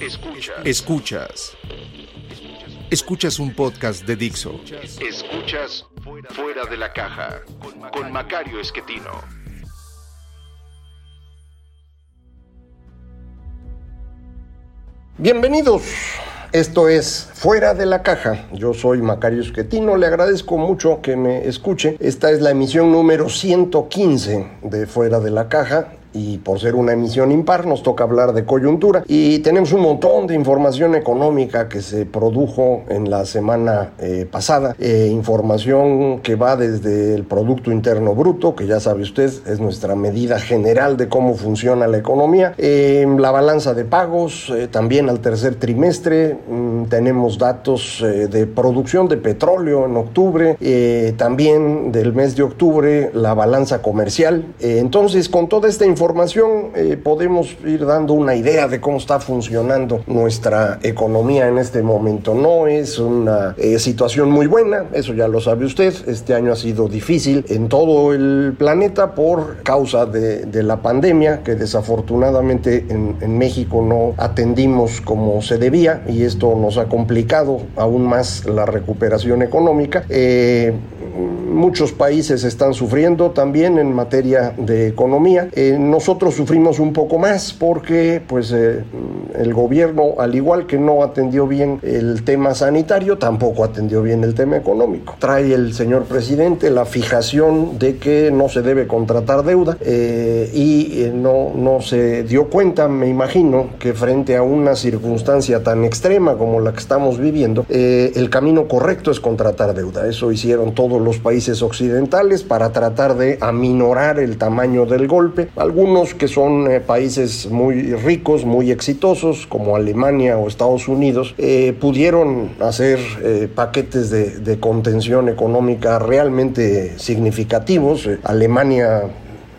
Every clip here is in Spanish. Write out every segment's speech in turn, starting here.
Escuchas. Escuchas. Escuchas un podcast de Dixo. Escuchas Fuera de la Caja con Macario Esquetino. Bienvenidos. Esto es Fuera de la Caja. Yo soy Macario Esquetino. Le agradezco mucho que me escuche. Esta es la emisión número 115 de Fuera de la Caja y por ser una emisión impar nos toca hablar de coyuntura. Y tenemos un montón de información económica que se produjo en la semana eh, pasada, eh, información que va desde el Producto Interno Bruto, que ya sabe usted es nuestra medida general de cómo funciona la economía, eh, la balanza de pagos, también al tercer trimestre mm, tenemos datos de producción de petróleo en octubre, también del mes de octubre la balanza comercial, entonces con toda esta información eh, podemos ir dando una idea de cómo está funcionando nuestra economía en este momento. No es una eh, situación muy buena, eso ya lo sabe usted. Este año ha sido difícil en todo el planeta por causa de, la pandemia, que desafortunadamente en, México no atendimos como se debía y esto nos ha complicado aún más la recuperación económica. Eh, muchos países están sufriendo también en materia de economía. Eh, nosotros sufrimos un poco más porque pues, eh, el gobierno, al igual que no atendió bien el tema sanitario, tampoco atendió bien el tema económico. Trae el señor presidente la fijación de que no se debe contratar deuda eh, y no, no se dio cuenta, me imagino, que frente a una circunstancia tan extrema como la que estamos viviendo, el camino correcto es contratar deuda. Eso hicieron todos los países occidentales para tratar de aminorar el tamaño del golpe. Algunos que son eh, países muy ricos, muy exitosos, como Alemania o Estados Unidos, eh, pudieron hacer eh, paquetes de, de, contención económica realmente significativos. Alemania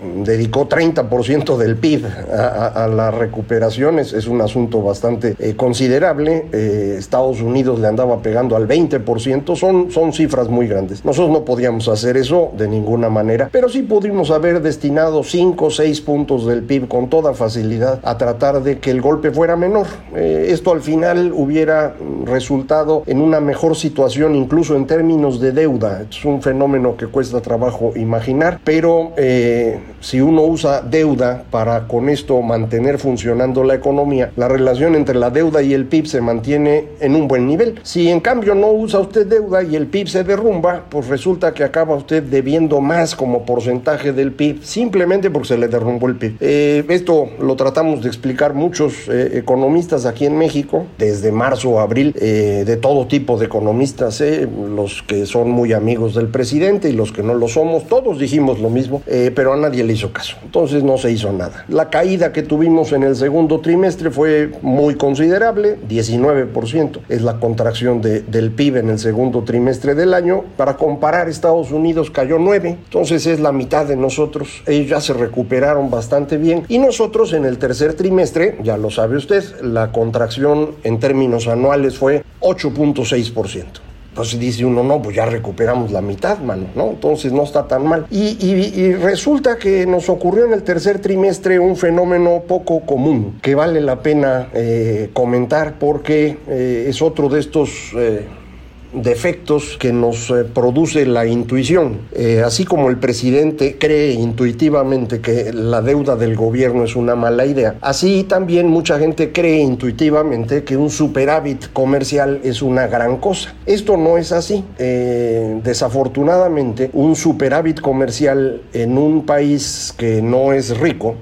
dedicó 30% del PIB a, la recuperación, es, un asunto bastante eh, considerable. Eh, Estados Unidos le andaba pegando al 20%, son, son cifras muy grandes. Nosotros no podíamos hacer eso de ninguna manera, pero sí pudimos haber destinado 5 o 6 puntos del PIB con toda facilidad a tratar de que el golpe fuera menor. Eh, esto al final hubiera resultado en una mejor situación, incluso en términos de deuda. Es un fenómeno que cuesta trabajo imaginar, pero si uno usa deuda para con esto mantener funcionando la economía, la relación entre la deuda y el PIB se mantiene en un buen nivel. Si en cambio no usa usted deuda y el PIB se derrumba, pues resulta que acaba usted debiendo más como porcentaje del PIB simplemente porque se le derrumbó el PIB. Eh, esto lo tratamos de explicar muchos eh, economistas aquí en México, desde marzo a abril, eh, de todo tipo de economistas, los que son muy amigos del presidente y los que no lo somos, todos dijimos lo mismo, pero a nadie le hizo caso. Entonces no se hizo nada. La caída que tuvimos en el segundo trimestre fue muy considerable, 19%. Es la contracción de, del PIB en el segundo trimestre del año. Para comparar, Estados Unidos cayó 9, entonces es la mitad de nosotros. Ellos ya se recuperaron bastante bien. Y nosotros en el tercer trimestre, ya lo sabe usted, la contracción en términos anuales fue 8.6%. Entonces dice uno, no, pues ya recuperamos la mitad, mano, ¿no? Entonces no está tan mal. Y, resulta que nos ocurrió en el tercer trimestre un fenómeno poco común que vale la pena eh, comentar porque eh, es otro de estos... Eh, defectos que nos eh, produce la intuición. Eh, así como el presidente cree intuitivamente que la deuda del gobierno es una mala idea, así también mucha gente cree intuitivamente que un superávit comercial es una gran cosa. Esto no es así. Eh, desafortunadamente, un superávit comercial en un país que no es rico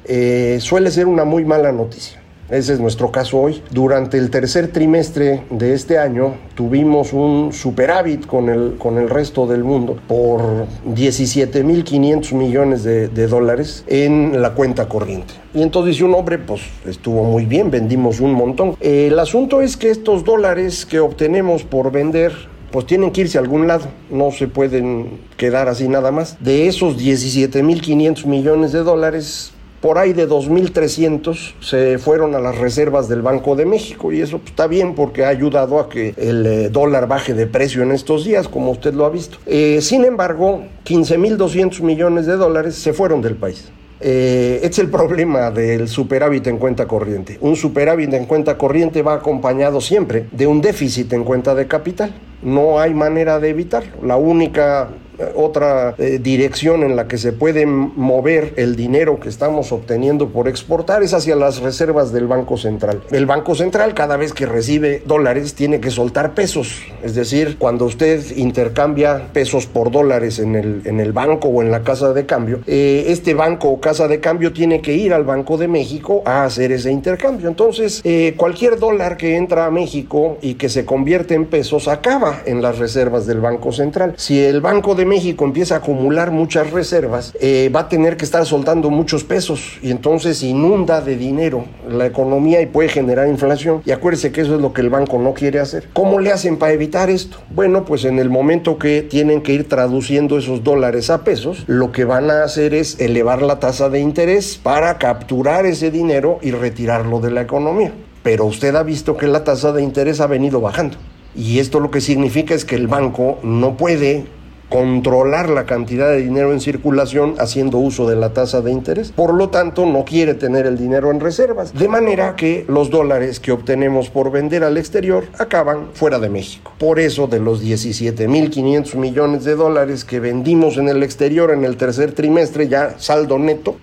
suele ser una muy mala noticia. Ese es nuestro caso hoy. Durante el tercer trimestre de este año tuvimos un superávit con el, con el resto del mundo por 17.500 millones de, de, dólares en la cuenta corriente. Y entonces dice un hombre, pues estuvo muy bien, vendimos un montón. el asunto es que estos dólares que obtenemos por vender pues tienen que irse a algún lado, no se pueden quedar así nada más. De esos 17.500 millones de dólares, por ahí de 2.300 se fueron a las reservas del Banco de México y eso está bien porque ha ayudado a que el eh, dólar baje de precio en estos días, como usted lo ha visto. Eh, sin embargo, 15.200 millones de dólares se fueron del país. Eh, es el problema del superávit en cuenta corriente. Un superávit en cuenta corriente va acompañado siempre de un déficit en cuenta de capital. No hay manera de evitarlo. La única otra eh, dirección en la que se puede mover el dinero que estamos obteniendo por exportar es hacia las reservas del Banco Central. El Banco Central cada vez que recibe dólares tiene que soltar pesos, es decir, cuando usted intercambia pesos por dólares en el, en el banco o en la casa de cambio, eh, este banco o casa de cambio tiene que ir al Banco de México a hacer ese intercambio. Entonces, eh, cualquier dólar que entra a México y que se convierte en pesos acaba en las reservas del Banco Central. Si el Banco de México empieza a acumular muchas reservas, eh, va a tener que estar soltando muchos pesos y entonces inunda de dinero la economía y puede generar inflación. Y acuérdese que eso es lo que el banco no quiere hacer. ¿Cómo le hacen para evitar esto? Bueno, pues en el momento que tienen que ir traduciendo esos dólares a pesos, lo que van a hacer es elevar la tasa de interés para capturar ese dinero y retirarlo de la economía. Pero usted ha visto que la tasa de interés ha venido bajando. Y esto lo que significa es que el banco no puede controlar la cantidad de dinero en circulación haciendo uso de la tasa de interés. Por lo tanto, no quiere tener el dinero en reservas. De manera que los dólares que obtenemos por vender al exterior acaban fuera de México. Por eso, de los 17.500 millones de dólares que vendimos en el exterior en el tercer trimestre, ya saldo neto,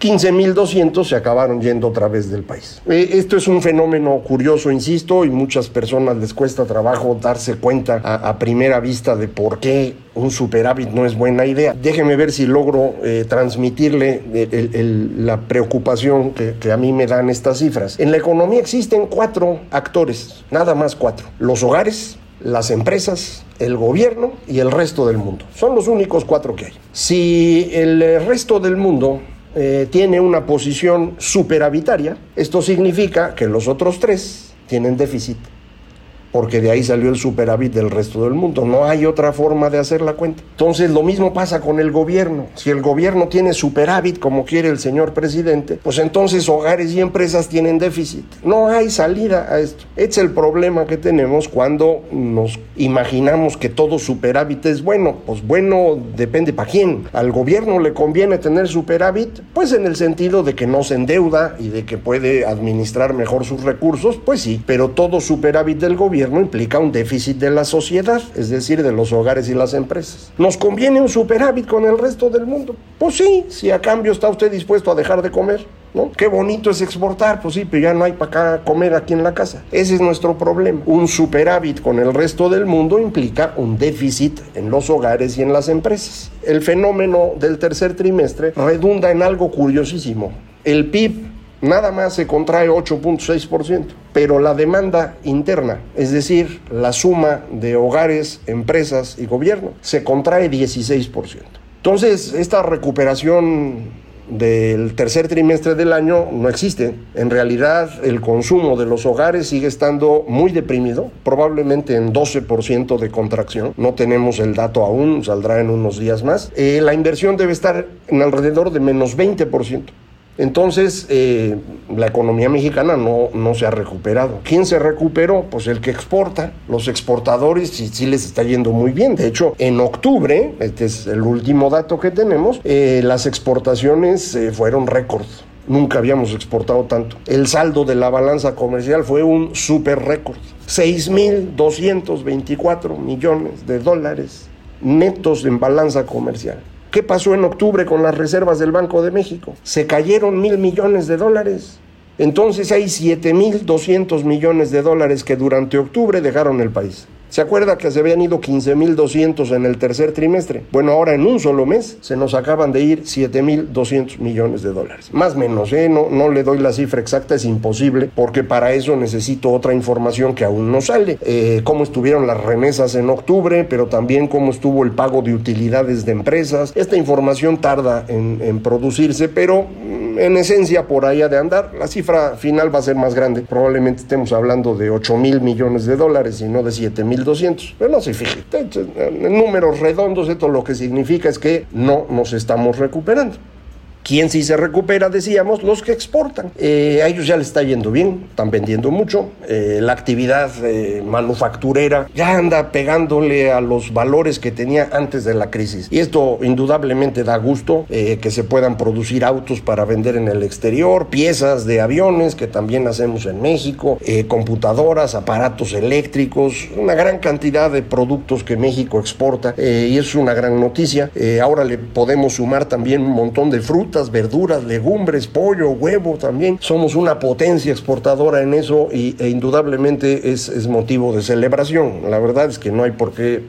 15.200 se acabaron yendo otra vez del país. Eh, esto es un fenómeno curioso, insisto, y muchas personas les cuesta trabajo darse cuenta a, primera vista de por qué un superávit no es buena idea. Déjeme ver si logro eh, transmitirle la preocupación que, que a mí me dan estas cifras. En la economía existen cuatro actores, nada más cuatro. Los hogares, las empresas, el gobierno y el resto del mundo. Son los únicos cuatro que hay. Si el resto del mundo eh, tiene una posición superavitaria, esto significa que los otros tres tienen déficit porque de ahí salió el superávit del resto del mundo. No hay otra forma de hacer la cuenta. Entonces lo mismo pasa con el gobierno. Si el gobierno tiene superávit como quiere el señor presidente, pues entonces hogares y empresas tienen déficit. No hay salida a esto. Es el problema que tenemos cuando nos imaginamos que todo superávit es bueno. Pues bueno depende para quién. Al gobierno le conviene tener superávit, pues en el sentido de que no se endeuda y de que puede administrar mejor sus recursos, pues sí, pero todo superávit del gobierno implica un déficit de la sociedad, es decir, de los hogares y las empresas. ¿Nos conviene un superávit con el resto del mundo? Pues sí, si a cambio está usted dispuesto a dejar de comer. ¿No? Qué bonito es exportar, pues sí, pero ya no hay para comer aquí en la casa. Ese es nuestro problema. Un superávit con el resto del mundo implica un déficit en los hogares y en las empresas. El fenómeno del tercer trimestre redunda en algo curiosísimo. El PIB nada más se contrae 8.6%, pero la demanda interna, es decir, la suma de hogares, empresas y gobierno, se contrae 16%. Entonces, esta recuperación del tercer trimestre del año no existe. En realidad, el consumo de los hogares sigue estando muy deprimido, probablemente en 12% de contracción. No tenemos el dato aún, saldrá en unos días más. Eh, la inversión debe estar en alrededor de menos 20%. Entonces, eh, la economía mexicana no, no, se ha recuperado. ¿Quién se recuperó? Pues el que exporta. Los exportadores sí, sí les está yendo muy bien. De hecho, en octubre, este es el último dato que tenemos, eh, las exportaciones eh, fueron récord. Nunca habíamos exportado tanto. El saldo de la balanza comercial fue un super récord. 6.224 millones de dólares netos en balanza comercial. ¿Qué pasó en octubre con las reservas del Banco de México? Se cayeron mil millones de dólares. Entonces hay 7.200 millones de dólares que durante octubre dejaron el país. ¿Se acuerda que se habían ido 15.200 en el tercer trimestre? Bueno, ahora en un solo mes se nos acaban de ir 7.200 millones de dólares. Más o menos, ¿eh? No, le doy la cifra exacta, es imposible, porque para eso necesito otra información que aún no sale. Eh, cómo estuvieron las remesas en octubre, pero también cómo estuvo el pago de utilidades de empresas. Esta información tarda en, en producirse, pero mm, en esencia por allá de andar. La cifra final va a ser más grande. Probablemente estemos hablando de 8 mil millones de dólares y no de 7 mil 200. Pero no se fije. En números redondos, esto lo que significa es que no nos estamos recuperando. ¿Quién sí se recupera? Decíamos, los que exportan. Eh, a ellos ya les está yendo bien, están vendiendo mucho. Eh, la actividad eh, manufacturera ya anda pegándole a los valores que tenía antes de la crisis. Y esto indudablemente da gusto que se puedan producir autos para vender en el exterior, piezas de aviones que también hacemos en México, computadoras, aparatos eléctricos, una gran cantidad de productos que México exporta y es una gran noticia. ahora le podemos sumar también un montón de frutas verduras, legumbres, pollo, huevo también. Somos una potencia exportadora en eso y, e indudablemente es, es motivo de celebración. La verdad es que no hay por qué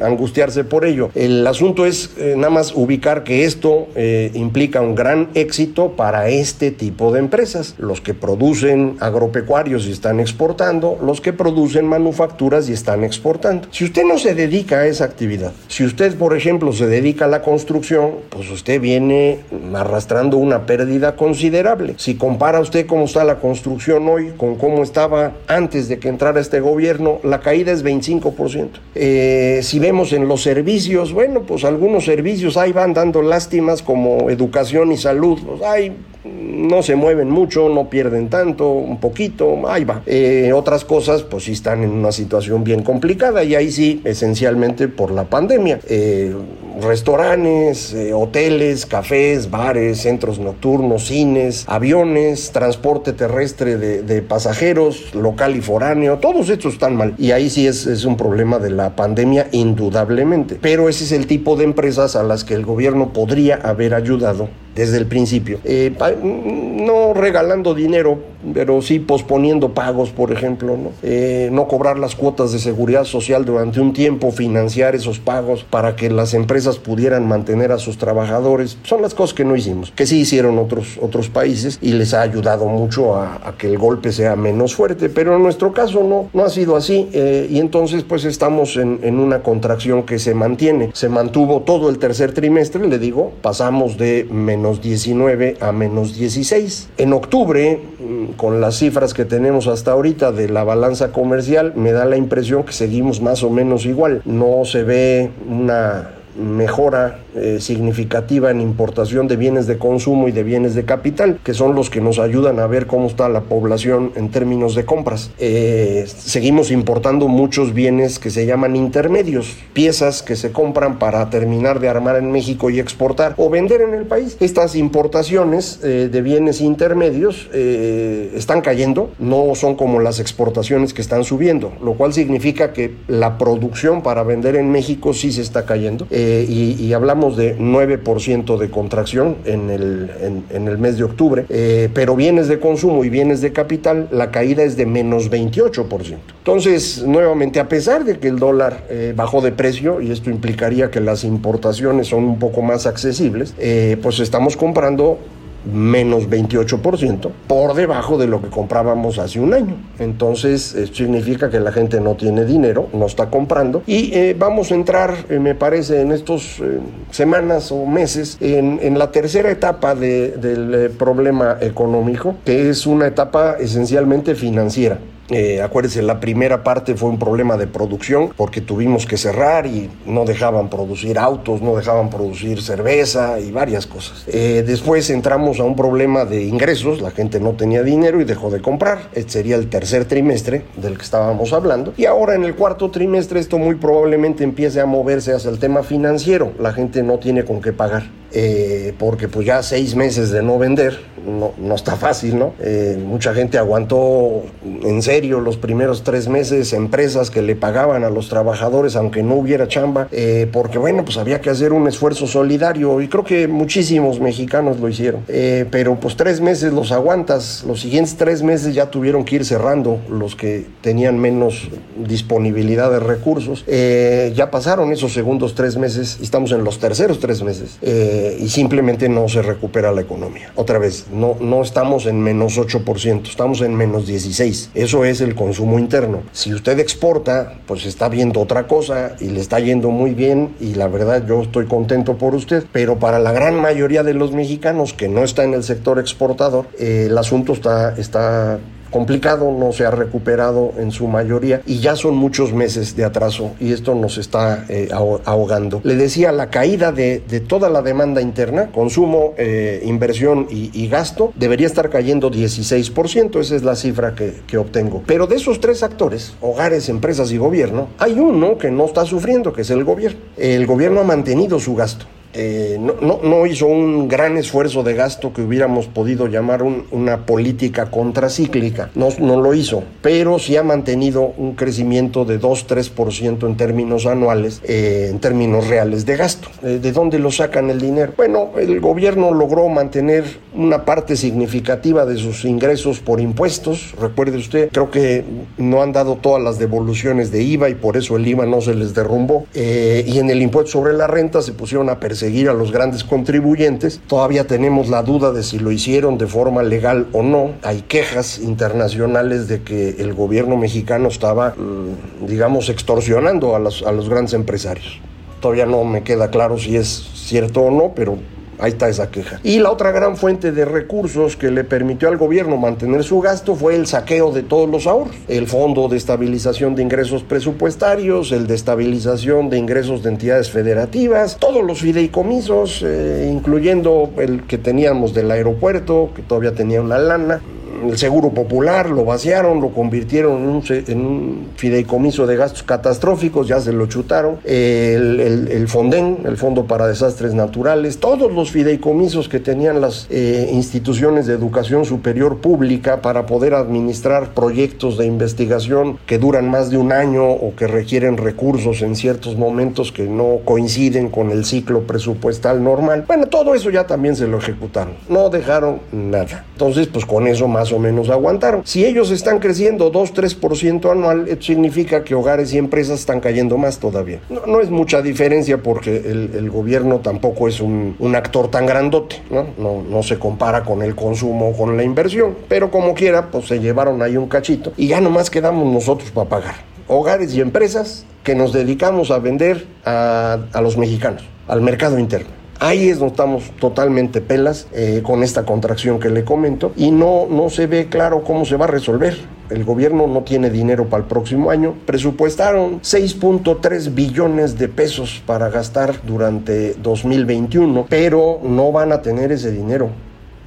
angustiarse por ello. El asunto es eh, nada más ubicar que esto eh, implica un gran éxito para este tipo de empresas, los que producen agropecuarios y están exportando, los que producen manufacturas y están exportando. Si usted no se dedica a esa actividad, si usted por ejemplo se dedica a la construcción, pues usted viene arrastrando una pérdida considerable. Si compara usted cómo está la construcción hoy con cómo estaba antes de que entrara este gobierno, la caída es 25%. Eh, si vemos en los servicios, bueno, pues algunos servicios ahí van dando lástimas como educación y salud, pues ahí no se mueven mucho, no pierden tanto, un poquito, ahí va. Eh, otras cosas, pues sí están en una situación bien complicada y ahí sí, esencialmente por la pandemia. Eh, restaurantes, eh, hoteles, cafés, bares, centros nocturnos, cines, aviones, transporte terrestre de, pasajeros, local y foráneo, todos estos están mal. Y ahí sí es, es un problema de la pandemia, indudablemente. Pero ese es el tipo de empresas a las que el gobierno podría haber ayudado desde el principio. Eh, no regalando dinero, pero sí posponiendo pagos, por ejemplo, ¿no? Eh, no cobrar las cuotas de seguridad social durante un tiempo, financiar esos pagos para que las empresas pudieran mantener a sus trabajadores. Son las cosas que no hicimos, que sí hicieron otros, otros países y les ha ayudado mucho a, que el golpe sea menos fuerte, pero en nuestro caso no, no ha sido así eh, y entonces pues estamos en una contracción que se mantiene. Se mantuvo todo el tercer trimestre, le digo, pasamos de menos 19 a menos 16. En octubre, mm, con las cifras que tenemos hasta ahorita de la balanza comercial, me da la impresión que seguimos más o menos igual. No se ve una mejora eh, significativa en importación de bienes de consumo y de bienes de capital, que son los que nos ayudan a ver cómo está la población en términos de compras. Eh, seguimos importando muchos bienes que se llaman intermedios, piezas que se compran para terminar de armar en México y exportar o vender en el país. Estas importaciones eh, de bienes intermedios están cayendo, no son como las exportaciones que están subiendo, lo cual significa que la producción para vender en México sí se está cayendo y hablamos de 9% de contracción en el, en, el mes de octubre, eh, pero bienes de consumo y bienes de capital, la caída es de menos 28%. Entonces, nuevamente, a pesar de que el dólar eh, bajó de precio, y esto implicaría que las importaciones son un poco más accesibles, eh, pues estamos comprando menos 28% por debajo de lo que comprábamos hace un año. Entonces, esto significa que la gente no tiene dinero, no está comprando y eh, vamos a entrar, eh, me parece, en estas eh, semanas o meses en, en la tercera etapa de, del problema económico, que es una etapa esencialmente financiera. Eh, acuérdense, la primera parte fue un problema de producción porque tuvimos que cerrar y no dejaban producir autos, no dejaban producir cerveza y varias cosas. Eh, después entramos a un problema de ingresos, la gente no tenía dinero y dejó de comprar. Este sería el tercer trimestre del que estábamos hablando. Y ahora en el cuarto trimestre esto muy probablemente empiece a moverse hacia el tema financiero. La gente no tiene con qué pagar. Eh, porque pues ya seis meses de no vender, no, no está fácil, ¿no? Eh, mucha gente aguantó en serio los primeros tres meses empresas que le pagaban a los trabajadores aunque no hubiera chamba, eh, porque bueno, pues había que hacer un esfuerzo solidario y creo que muchísimos mexicanos lo hicieron. pero pues tres meses los aguantas, los siguientes tres meses ya tuvieron que ir cerrando los que tenían menos disponibilidad de recursos. ya pasaron esos segundos tres meses estamos en los terceros tres meses. Y simplemente no se recupera la economía. Otra vez, no, no estamos en menos 8%, estamos en menos 16%. Eso es el consumo interno. Si usted exporta, pues está viendo otra cosa y le está yendo muy bien y la verdad yo estoy contento por usted, pero para la gran mayoría de los mexicanos que no está en el sector exportador, eh, el asunto está, está complicado, no se ha recuperado en su mayoría y ya son muchos meses de atraso y esto nos está eh, ahogando. Le decía, la caída de, toda la demanda interna, consumo, eh, inversión y, gasto, debería estar cayendo 16%, esa es la cifra que, que obtengo. Pero de esos tres actores, hogares, empresas y gobierno, hay uno que no está sufriendo, que es el gobierno. El gobierno ha mantenido su gasto. Eh, no, no, hizo un gran esfuerzo de gasto que hubiéramos podido llamar una política contracíclica, no, no lo hizo, pero sí ha mantenido un crecimiento de 2-3% en términos anuales, eh, en términos reales de gasto. Eh, ¿De dónde lo sacan el dinero? Bueno, el gobierno logró mantener una parte significativa de sus ingresos por impuestos, recuerde usted, creo que no han dado todas las devoluciones de IVA y por eso el IVA no se les derrumbó, y en el impuesto sobre la renta se pusieron a perseguir seguir a los grandes contribuyentes. Todavía tenemos la duda de si lo hicieron de forma legal o no. Hay quejas internacionales de que el gobierno mexicano estaba, mm, digamos, extorsionando a los, a los grandes empresarios. Todavía no me queda claro si es cierto o no, pero Ahí está esa queja. Y la otra gran fuente de recursos que le permitió al gobierno mantener su gasto fue el saqueo de todos los ahorros. El Fondo de Estabilización de Ingresos Presupuestarios, el de Estabilización de Ingresos de Entidades Federativas, todos los fideicomisos, eh, incluyendo el que teníamos del aeropuerto, que todavía tenía una lana el Seguro Popular, lo vaciaron, lo convirtieron en un, fideicomiso de gastos catastróficos, ya se lo chutaron, el, el, el, Fonden, el Fondo para Desastres Naturales, todos los fideicomisos que tenían las eh, instituciones de educación superior pública para poder administrar proyectos de investigación que duran más de un año o que requieren recursos en ciertos momentos que no coinciden con el ciclo presupuestal normal. Bueno, todo eso ya también se lo ejecutaron, no dejaron nada. Entonces, pues con eso más o menos aguantaron. Si ellos están creciendo 2-3% anual, esto significa que hogares y empresas están cayendo más todavía. No, es mucha diferencia porque el, gobierno tampoco es un, actor tan grandote, ¿no? ¿no? No se compara con el consumo con la inversión, pero como quiera, pues se llevaron ahí un cachito y ya nomás quedamos nosotros para pagar. Hogares y empresas que nos dedicamos a vender a, a los mexicanos, al mercado interno. Ahí es donde estamos totalmente pelas eh, con esta contracción que le comento y no, no se ve claro cómo se va a resolver. El gobierno no tiene dinero para el próximo año. Presupuestaron 6.3 billones de pesos para gastar durante 2021, pero no van a tener ese dinero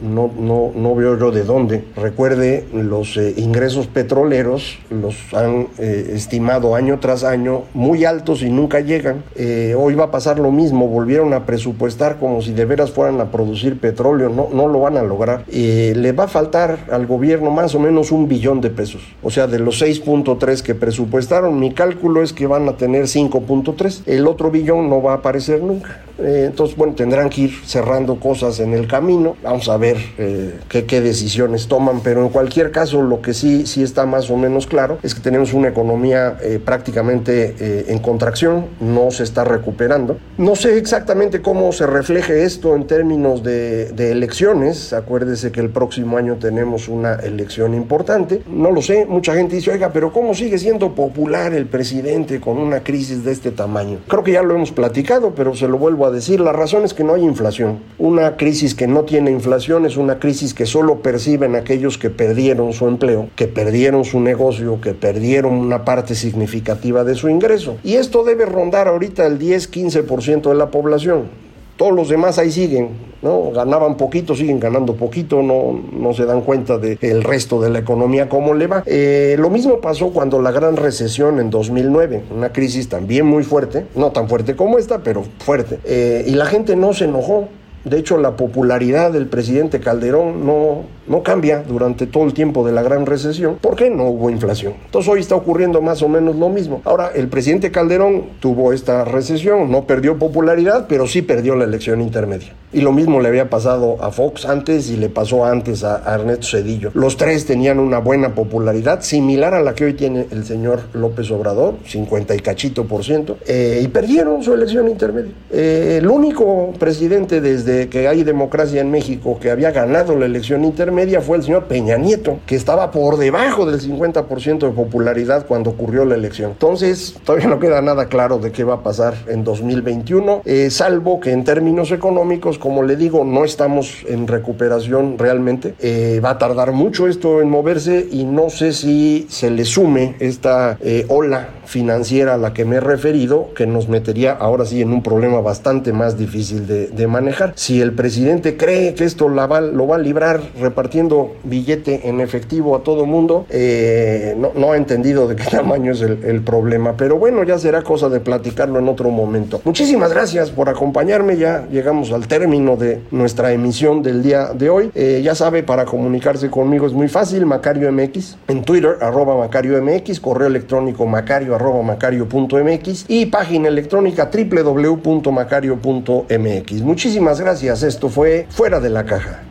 no, no, no veo yo de dónde. Recuerde, los eh, ingresos petroleros los han eh, estimado año tras año muy altos y nunca llegan. Eh, hoy va a pasar lo mismo, volvieron a presupuestar como si de veras fueran a producir petróleo, no, no lo van a lograr. le va a faltar al gobierno más o menos un billón de pesos. O sea, de los 6.3 que presupuestaron, mi cálculo es que van a tener 5.3. El otro billón no va a aparecer nunca. entonces, bueno, tendrán que ir cerrando cosas en el camino. Vamos a ver eh, qué, decisiones toman, pero en cualquier caso lo que sí, sí está más o menos claro es que tenemos una economía eh, prácticamente eh, en contracción, no se está recuperando. No sé exactamente cómo se refleje esto en términos de, de elecciones, acuérdese que el próximo año tenemos una elección importante, no lo sé, mucha gente dice, oiga, pero ¿cómo sigue siendo popular el presidente con una crisis de este tamaño? Creo que ya lo hemos platicado, pero se lo vuelvo a decir, la razón es que no hay inflación, una crisis que no tiene inflación es una crisis que solo perciben aquellos que perdieron su empleo, que perdieron su negocio, que perdieron una parte significativa de su ingreso. Y esto debe rondar ahorita el 10-15% de la población. Todos los demás ahí siguen, ¿no? Ganaban poquito, siguen ganando poquito, no, no se dan cuenta del resto de la economía cómo le va. Eh, lo mismo pasó cuando la gran recesión en 2009, una crisis también muy fuerte, no tan fuerte como esta, pero fuerte. Eh, y la gente no se enojó, De hecho, la popularidad del presidente Calderón no, no cambia durante todo el tiempo de la gran recesión porque no hubo inflación. Entonces hoy está ocurriendo más o menos lo mismo. Ahora, el presidente Calderón tuvo esta recesión, no perdió popularidad, pero sí perdió la elección intermedia. Y lo mismo le había pasado a Fox antes y le pasó antes a, Ernesto Cedillo. Los tres tenían una buena popularidad, similar a la que hoy tiene el señor López Obrador, 50 y cachito por ciento, eh, y perdieron su elección intermedia. Eh, el único presidente desde que hay democracia en México que había ganado la elección intermedia fue el señor Peña Nieto, que estaba por debajo del 50% de popularidad cuando ocurrió la elección. Entonces, todavía no queda nada claro de qué va a pasar en 2021, eh, salvo que en términos económicos como le digo, no estamos en recuperación realmente. Eh, va a tardar mucho esto en moverse y no sé si se le sume esta eh, ola financiera a la que me he referido, que nos metería ahora sí en un problema bastante más difícil de, manejar. Si el presidente cree que esto lo va a librar repartiendo billete en efectivo a todo mundo, eh, no, ha entendido de qué tamaño es el, problema. Pero bueno, ya será cosa de platicarlo en otro momento. Muchísimas gracias por acompañarme. Ya llegamos al término de nuestra emisión del día de hoy. Eh, ya sabe, para comunicarse conmigo es muy fácil. Macario MX en Twitter, arroba Macario correo electrónico macario macario.mx y página electrónica www.macario.mx. Muchísimas gracias. Esto fue Fuera de la Caja.